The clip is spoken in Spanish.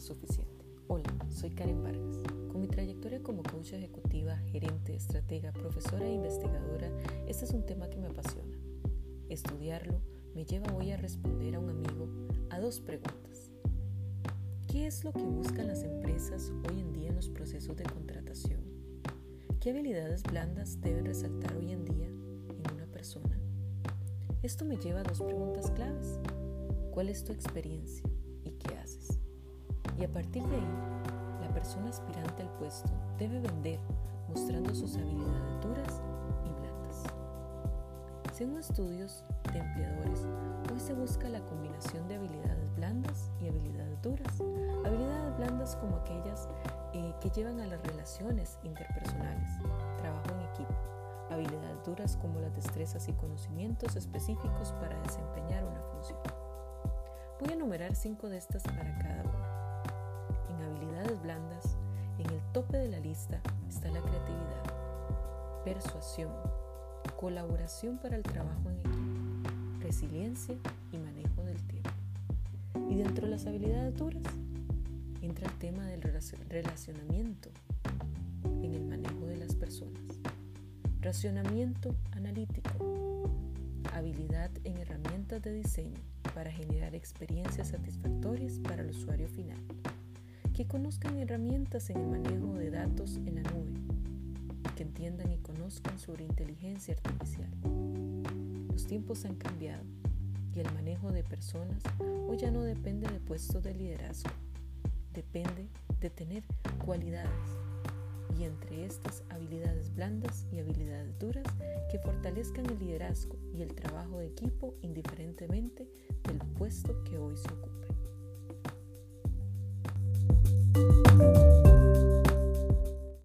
suficiente. Hola, soy Karen Vargas. Con mi trayectoria como coach ejecutiva, gerente, estratega, profesora e investigadora, este es un tema que me apasiona. Estudiarlo me lleva hoy a responder a un amigo a dos preguntas. ¿Qué es lo que buscan las empresas hoy en día en los procesos de contratación? ¿Qué habilidades blandas deben resaltar hoy en día en una persona? Esto me lleva a dos preguntas claves. ¿Cuál es tu experiencia? Y a partir de ahí, la persona aspirante al puesto debe vender mostrando sus habilidades duras y blandas. Según estudios de empleadores, hoy se busca la combinación de habilidades blandas y habilidades duras. Habilidades blandas como aquellas eh, que llevan a las relaciones interpersonales, trabajo en equipo. Habilidades duras como las destrezas y conocimientos específicos para desempeñar una función. Voy a enumerar cinco de estas para cada una. En habilidades blandas, en el tope de la lista está la creatividad, persuasión, colaboración para el trabajo en equipo, resiliencia y manejo del tiempo. Y dentro de las habilidades duras entra el tema del relacionamiento en el manejo de las personas, racionamiento analítico, habilidad en herramientas de diseño, para generar experiencias satisfactorias para el usuario final, que conozcan herramientas en el manejo de datos en la nube, que entiendan y conozcan sobre inteligencia artificial. Los tiempos han cambiado y el manejo de personas hoy ya no depende de puestos de liderazgo, depende de tener cualidades y entre estas habilidades blandas y habilidades duras que fortalezcan el liderazgo y el trabajo de equipo indiferentemente del puesto que hoy se ocupa.